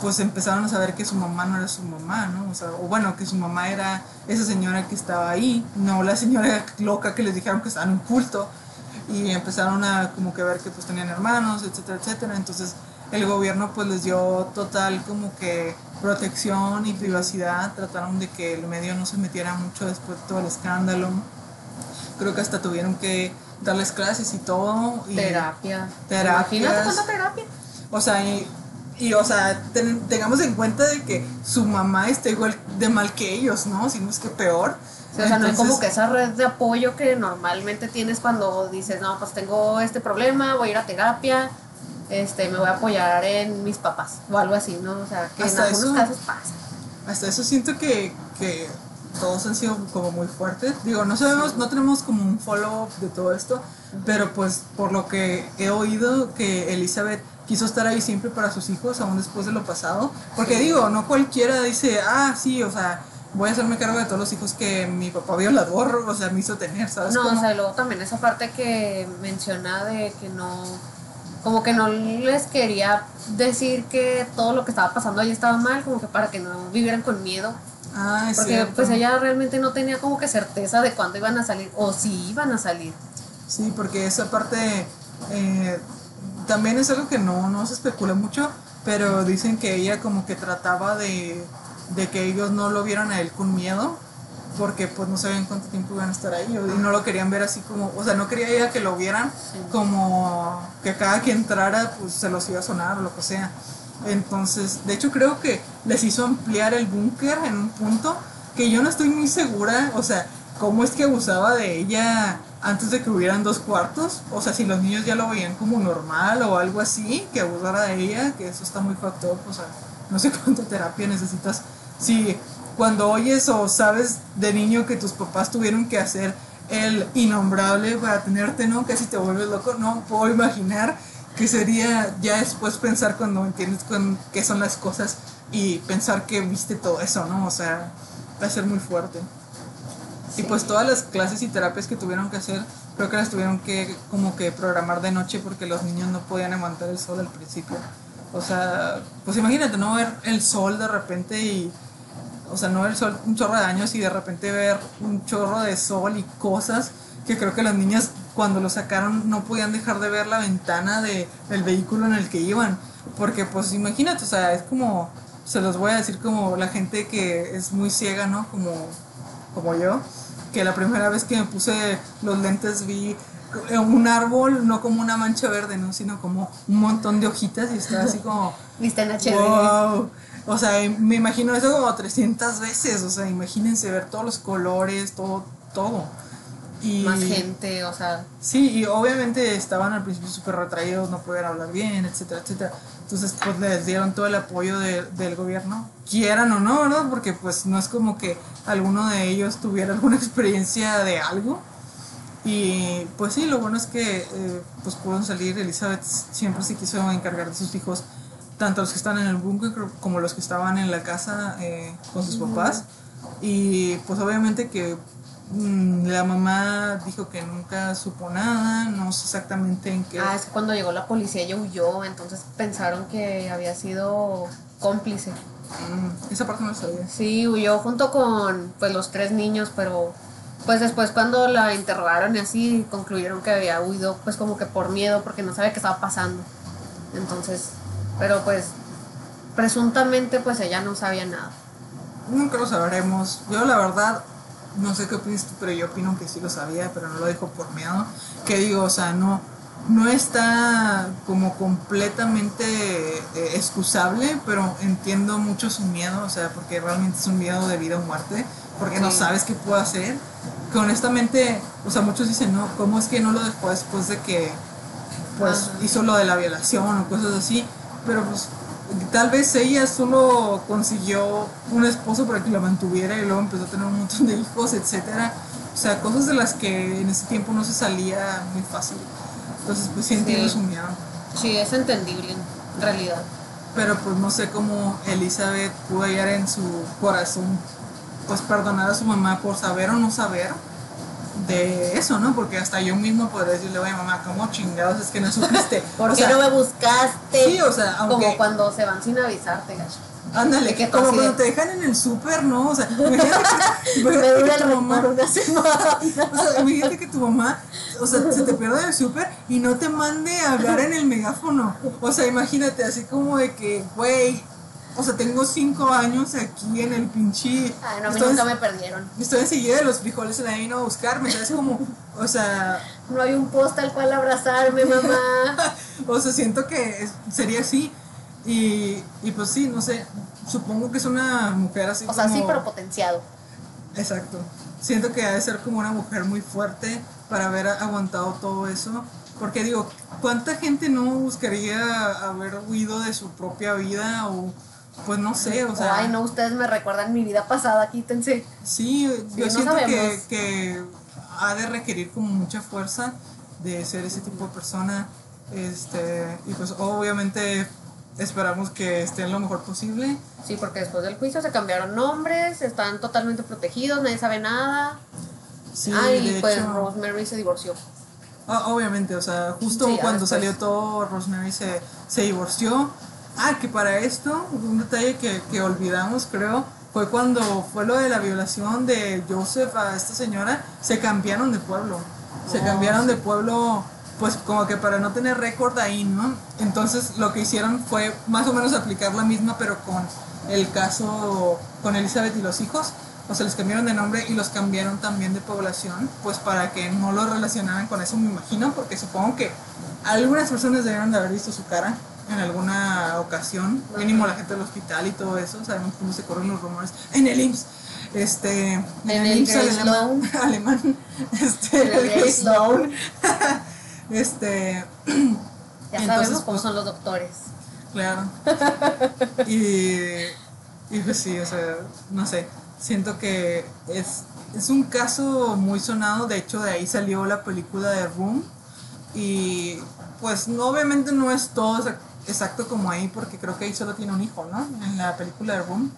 pues empezaron a saber que su mamá no era su mamá, ¿no? O sea, o bueno, que su mamá era esa señora que estaba ahí, no la señora loca que les dijeron que estaba en un culto. Y empezaron a como que ver que pues tenían hermanos, etcétera, etcétera. Entonces el gobierno pues les dio total como que protección y privacidad. Trataron de que el medio no se metiera mucho después de todo el escándalo. Creo que hasta tuvieron que darles clases y todo. Y, Terapia. Terapias. Imagínate cuánta terapia. o sea, y, y, o sea, ten- tengamos en cuenta de que su mamá está igual de mal que ellos, ¿no? Si no es que peor. Sí, o sea, no es como Entonces, que esa red de apoyo que normalmente tienes cuando dices, no, pues tengo este problema, voy a ir a terapia, este, me voy a apoyar en mis papás o algo así, ¿no? O sea, que en algunos eso- casos pasa. Hasta eso siento que, que todos han sido como muy fuertes. Digo, no sabemos, no tenemos como un follow-up de todo esto, pero pues por lo que he oído que Elizabeth quiso estar ahí siempre para sus hijos, aún después de lo pasado. Porque Sí. digo, no cualquiera dice, ah, sí, o sea, voy a hacerme cargo de todos los hijos que mi papá violador, o sea, me hizo tener, ¿sabes? No, cómo? o sea, luego también esa parte que menciona de que no, como que no les quería decir que todo lo que estaba pasando ahí estaba mal, como que para que no vivieran con miedo. Ah, Porque cierto. pues ella realmente no tenía como que certeza de cuándo iban a salir o si iban a salir. Sí, porque esa parte eh, también es algo que no, no se especula mucho, pero dicen que ella como que trataba de, de que ellos no lo vieran a él con miedo, porque pues no sabían cuánto tiempo iban a estar ahí, y no lo querían ver así como, o sea, no quería ella que lo vieran Sí. como que cada que entrara pues se los iba a sonar o lo que sea. Entonces, de hecho creo que les hizo ampliar el búnker en un punto que yo no estoy muy segura, o sea, cómo es que abusaba de ella antes de que hubieran dos cuartos, o sea, si los niños ya lo veían como normal o algo así, que abusara de ella, que eso está muy fucked up, o sea, no sé cuánta terapia necesitas. Si cuando oyes o sabes de niño que tus papás tuvieron que hacer el innombrable para tenerte, ¿no? Casi te vuelves loco, no puedo imaginar que sería ya después pensar cuando entiendes con qué son las cosas y pensar que viste todo eso, ¿no? O sea, va a ser muy fuerte. Y pues todas las clases y terapias que tuvieron que hacer, creo que las tuvieron que como que programar de noche porque los niños no podían aguantar el sol al principio. O sea, pues imagínate no ver el sol de repente y, o sea, no ver el sol un chorro de años y de repente ver un chorro de sol y cosas que creo que los niños cuando lo sacaron no podían dejar de ver la ventana de, del vehículo en el que iban. Porque pues imagínate, o sea, es como, se los voy a decir como la gente que es muy ciega, ¿no? Como, como yo, que la primera vez que me puse los lentes vi un árbol, no como una mancha verde, ¿no? Sino como un montón de hojitas y estaba así como... Viste en HD. Wow. O sea, me imagino eso como 300 veces. O sea, imagínense ver todos los colores, todo, todo. Y, Más gente, o sea, Sí, y obviamente estaban al principio súper retraídos, no podían hablar bien, etcétera, etcétera. Entonces, pues les dieron todo el apoyo de- del gobierno, quieran o no, ¿verdad? Porque pues no es como que alguno de ellos tuviera alguna experiencia de algo. Y pues sí, lo bueno es que eh, pues pudieron salir. Elizabeth siempre se quiso encargar de sus hijos, tanto los que están en el búnker como los que estaban en la casa eh, con sus papás. Y pues obviamente que mm, la mamá dijo que nunca supo nada, no sé exactamente en qué. ah, es que cuando llegó la policía ella huyó, entonces pensaron que había sido cómplice. Mm, esa parte no la sabía. Sí, huyó junto con pues los tres niños, pero pues después cuando la interrogaron y así concluyeron que había huido pues como que por miedo porque no sabía qué estaba pasando. Entonces, pero pues presuntamente pues ella no sabía nada. Nunca lo sabremos. Yo la verdad, no sé qué opinas tú, pero yo opino que sí lo sabía, pero no lo dijo por miedo. Que digo, o sea, no, no está como completamente eh, excusable, pero entiendo mucho su miedo, o sea, porque realmente es un miedo de vida o muerte, porque no sabes qué puede hacer. Que honestamente, o sea, muchos dicen, no, ¿cómo es que no lo dejó después de que pues Ajá. hizo lo de la violación o cosas así? Pero pues tal vez ella solo consiguió un esposo para que la mantuviera y luego empezó a tener un montón de hijos, etcétera. O sea, cosas de las que en ese tiempo no se salía muy fácil. Entonces, pues sí entiendo Sí. su miedo. Sí, es entendible en realidad. Pero pues no sé cómo Elizabeth pudo hallar en su corazón, pues perdonar a su mamá por saber o no saber de eso, ¿no? Porque hasta yo mismo podría decirle, oye mamá, ¿cómo chingados es que no supiste? ¿Por O qué sea, no me buscaste? Sí, o sea, aunque... Como cuando se van sin avisarte, gacho. Ándale, que como cuando te dejan en el súper, ¿no? O sea, imagínate que, tu mamá... O sea, imagínate que tu mamá, o sea, se te pierde en el súper y no te mande a hablar en el megáfono. O sea, imagínate, así como de que, güey, o sea, tengo cinco años aquí en el pinche. Ay, no, a mí estoy, nunca me perdieron. estoy enseguida de los frijoles, la vino a buscarme, ¿sabes? Como, o sea, No hay un post al cual abrazarme, mamá. o sea, siento que es- sería así. Y, y pues sí, no sé, supongo que es una mujer así O sea, sí, pero potenciado. Exacto. Siento que ha de ser como una mujer muy fuerte para haber aguantado todo eso. Porque digo, ¿cuánta gente no buscaría haber huido de su propia vida? O pues no sé, o sea... Ay, no, ustedes me recuerdan mi vida pasada, quítense. Sí, yo no siento que, que ha de requerir como mucha fuerza de ser ese tipo de persona. Este, y pues obviamente esperamos que esté lo mejor posible. Sí, porque después del juicio se cambiaron nombres, están totalmente protegidos, nadie sabe nada. Sí, Ay, de pues hecho- Rosemary se divorció. Ah, obviamente, o sea, justo Sí, cuando salió todo, Rosemary se, se divorció. Ah, que para esto, un detalle que, que olvidamos, creo, fue cuando fue lo de la violación de Joseph a esta señora, se cambiaron de pueblo. Se Oh, cambiaron de pueblo, pues como que para no tener récord ahí, ¿no? Entonces lo que hicieron fue más o menos aplicar la misma, pero con el caso con Elizabeth y los hijos. O sea, les cambiaron de nombre y los cambiaron también de población, pues para que no lo relacionaran con eso, me imagino, porque supongo que algunas personas debieron de haber visto su cara en alguna ocasión, mínimo la gente del hospital y todo eso, sabemos cómo se corren los rumores. En el IMSS, este, en, En el IMSS alemán, alemán, este, En el el Sloan, este, Ya Entonces, sabemos cómo pues, son los doctores. Claro. Y, y pues sí, o sea, no sé. Siento que es, es un caso muy sonado. De hecho, de ahí salió la película de Room. Y pues no, obviamente no es todo exacto como ahí, porque creo que ahí solo tiene un hijo, ¿no? En la película de Room.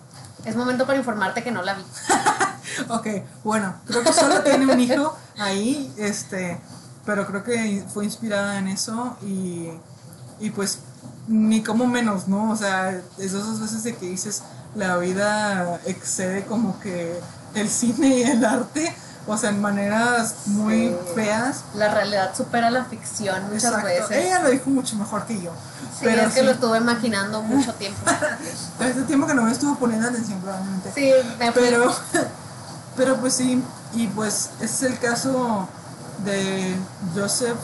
Es momento para informarte que no la vi. Ok, bueno, creo que solo tiene un hijo ahí, este, pero creo que fue inspirada en eso y, y pues ni como menos, ¿no? O sea, es esas veces de que dices la vida excede como que el cine y el arte, o sea, en maneras muy Sí. feas. La realidad supera la ficción muchas Exacto. veces. Ella lo dijo mucho mejor que yo. Sí, pero es que lo estuve imaginando mucho tiempo. hace tiempo que no me estuvo poniendo atención probablemente. Sí, me. Pero, pero pues sí, y pues es el caso de Joseph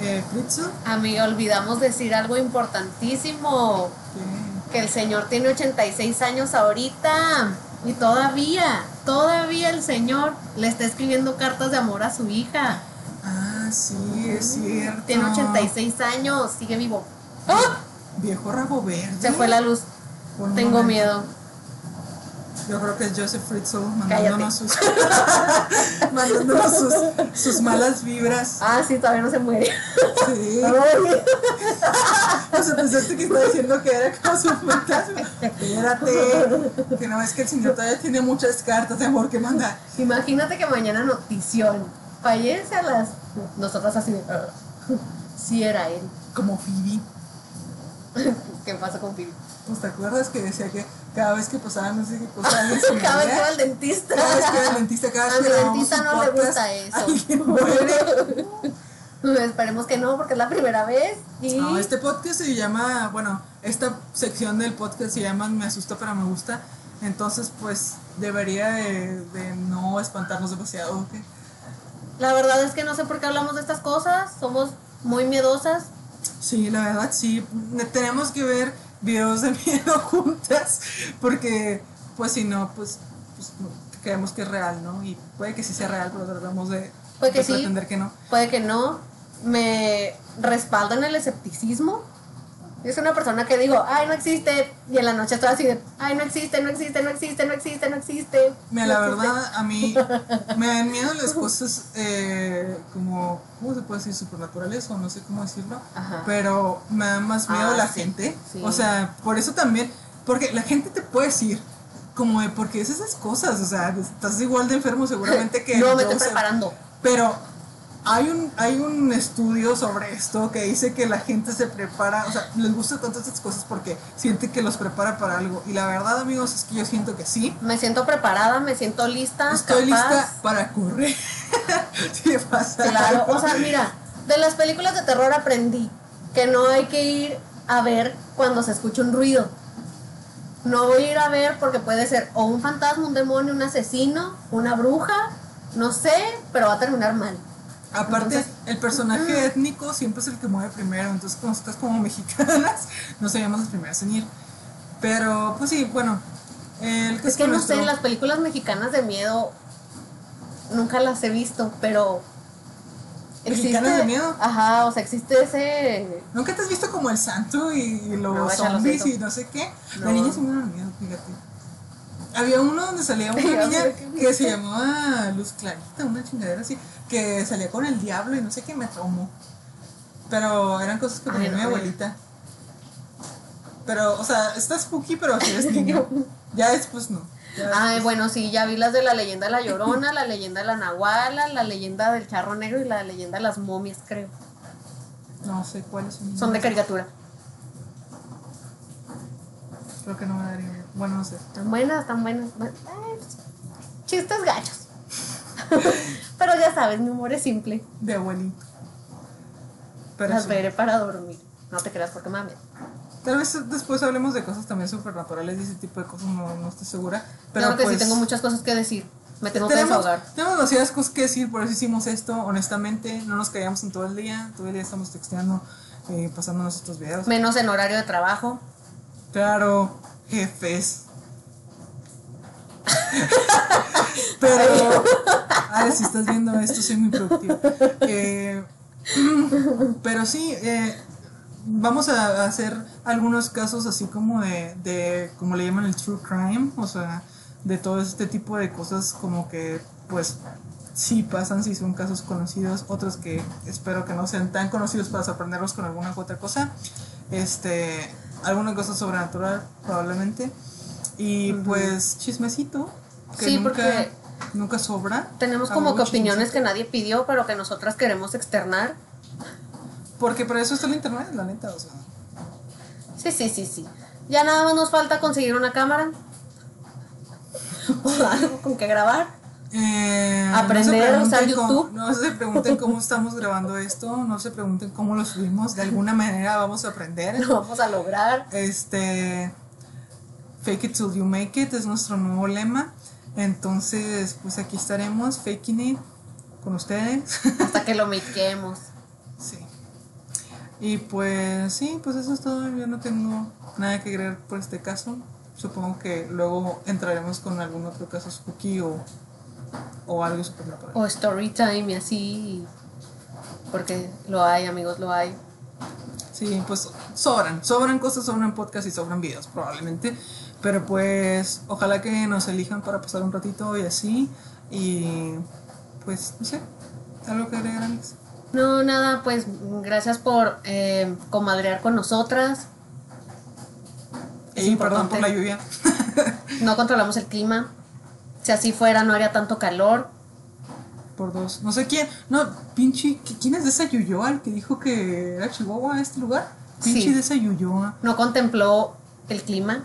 eh, Fritzl, Amiga, olvidamos decir algo importantísimo. que Que el señor tiene 86 años ahorita. Y todavía, todavía el señor le está escribiendo cartas de amor a su hija. ah, sí, es cierto. Tiene 86 años, sigue vivo. Viejo rabo verde. Se fue la luz. Por Tengo momento. miedo. Yo creo que es Joseph Fritzl mandándonos sus, mandándonos sus, sus malas vibras. Ah, sí, todavía no se muere. Sí. Sea, pensaste que estaba diciendo que era como su fantasma. Espérate. Que no es que el señor todavía tiene muchas cartas de amor que mandar. Imagínate que mañana notición. Fallece a las. Nosotras así de. "Ah". Sí era él. Como Phoebe. ¿Qué pasa con Phoebe? Pues te acuerdas que decía que cada vez que pasaba no sé qué cosa alguien se Cada vez que va al dentista. Cada vez que iba al dentista, cada vez que grabamos dentista no le gusta eso. Alguien muere. Esperemos que no, porque es la primera vez. Y No, este podcast se llama, bueno, esta sección del podcast se llama Me asusta pero me gusta. Entonces, pues debería de, de no espantarnos demasiado. la verdad es que no sé por qué hablamos de estas cosas. Somos muy miedosas. Sí, la verdad sí. Tenemos que ver videos de miedo juntas porque, pues si no, pues, pues creemos que es real, ¿no? Y puede que sí sea real, pero tratamos de, Puede que sí. que no. Puede que no. Me respaldan el escepticismo. Es una persona que digo, ay, no existe, y en la noche estoy así de, ay, no existe, no existe, no existe, no existe, no existe. Mira, no la existe". verdad, a mí me dan miedo las cosas eh, como, ¿cómo se puede decir? Supernaturales o no sé cómo decirlo. Ajá. Pero me da más miedo Ah, la sí, gente. sí. O sea, por eso también, porque la gente te puede decir, como de, porque es esas cosas, o sea, estás igual de enfermo seguramente que... No, me estoy preparando. Pero hay un, hay un estudio sobre esto que dice que la gente se prepara, o sea, les gusta tanto estas cosas porque siente que los prepara para algo. Y la verdad, amigos, es que yo siento que sí. Me siento preparada, me siento lista. Estoy capaz. lista para correr. si pasa Claro, algo. o sea, mira, de las películas de terror aprendí que no hay que ir a ver cuando se escucha un ruido. No voy a ir a ver porque puede ser o un fantasma, un demonio, un asesino, una bruja, no sé, pero va a terminar mal. Aparte, Entonces- el personaje étnico siempre es el que mueve primero. Entonces, cuando estás como mexicanas, no seríamos las primeras en ir. Pero, pues sí, bueno. El Es que no sé, las películas mexicanas de miedo nunca las he visto, pero ¿Mexicanas de miedo? Ajá, o sea, existe ese ¿Nunca te has visto como el santo y, y los No, lo zombies siento. y no sé qué? No. La niña se me da miedo, fíjate. Había uno donde salía una niña que se llamaba Luz Clarita, una chingadera así, que salía con el diablo y no sé qué me traumó. Pero eran cosas que ponía mi abuelita. Pero, o sea, está spooky, pero si eres niño. Ya después no. Ya Ay, después- bueno, sí, ya vi las de la leyenda de la Llorona, la leyenda de la Nahuala, la leyenda del Charro Negro y la leyenda de las momias, creo. No sé cuáles son. Son de caricatura. Creo que no me daría. Bueno, no sé. Están buenas, están buenas. Ay, chistes gachos. Pero ya sabes, mi humor es simple. De abuelito. Pero Las sí. veré para dormir. No te creas porque mami. Tal vez después hablemos de cosas también supernaturales y ese tipo de cosas, no, no estoy segura. Pero Claro que pues, sí, tengo muchas cosas que decir. Me tengo que tenemos, desahogar. tenemos demasiadas cosas que decir, por eso hicimos esto, honestamente. No nos callamos en todo el día, todo el día estamos texteando, eh, pasándonos estos videos. Menos en horario de trabajo. Claro, jefes. Pero, a si estás viendo esto, soy muy productivo. Eh, pero sí, eh, vamos a hacer algunos casos así como de, de, como le llaman el true crime, o sea, de todo este tipo de cosas como que, pues, sí pasan, sí son casos conocidos, otros que espero que no sean tan conocidos para sorprenderlos con alguna u otra cosa. Este, alguna cosa sobrenatural, probablemente. Y pues, chismecito. Que Sí, nunca, porque nunca sobra. Tenemos como que opiniones chismecito. que nadie pidió, pero que nosotras queremos externar. Porque para eso está el internet, la neta, o sea. Sí, sí, sí, sí. Ya nada más nos falta conseguir una cámara. O algo con que grabar. Eh, Aprender a no se usar YouTube. cómo- no se pregunten cómo estamos grabando esto, no se pregunten cómo lo subimos, de alguna manera vamos a aprender. Lo vamos a lograr. Este, fake it till you make it es nuestro nuevo lema. Entonces, pues aquí estaremos, faking it con ustedes. Hasta que lo miquemos. sí. Y pues sí, pues eso es todo. Yo no tengo nada que agregar por este caso. Supongo que luego entraremos con algún otro caso spooky o, o algo supernatural. O story time y así. Porque lo hay, amigos, lo hay. Sí, pues sobran, sobran cosas, sobran podcasts y sobran videos probablemente. Pero pues ojalá que nos elijan para pasar un ratito y así. Y pues no sé, algo que agregar Alex? No, nada, pues gracias por eh, comadrear con nosotras. Y perdón por la lluvia. No controlamos el clima. Si así fuera, no haría tanto calor. por dos. No sé quién. No, pinche. ¿qui- ¿Quién es de esa Yuyoa? El que dijo que era Chihuahua este lugar. Pinche Sí. de esa Yuyoa. No contempló el clima.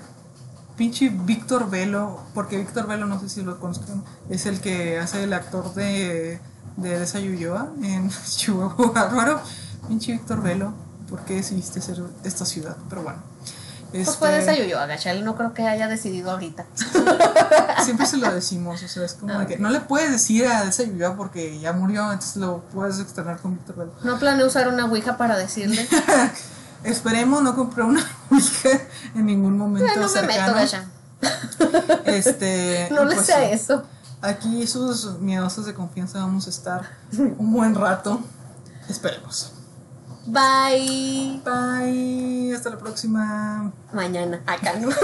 Pinche Víctor Velo. Porque Víctor Velo, no sé si lo conozcan. Es el que hace el actor de. De esa Yuyoa en Chihuahua. Raro. Pinche Víctor Velo. ¿Por qué decidiste ser esta ciudad? Pero bueno. Pues Este, puede ser yo, Agachal. No creo que haya decidido ahorita. Siempre se lo decimos, o sea, es como de que no le puedes decir a esa Yuyoa porque ya murió, entonces lo puedes externar con Víctor Velo. No planeo usar una ouija para decirle. Esperemos no comprar una Ouija en ningún momento Ay, no me meto, cercano. Este, No le pues sé a sí, eso. Aquí sus miedosos de confianza vamos a estar un buen rato. Esperemos. Bye. Bye. Hasta la próxima. Mañana. Acá no.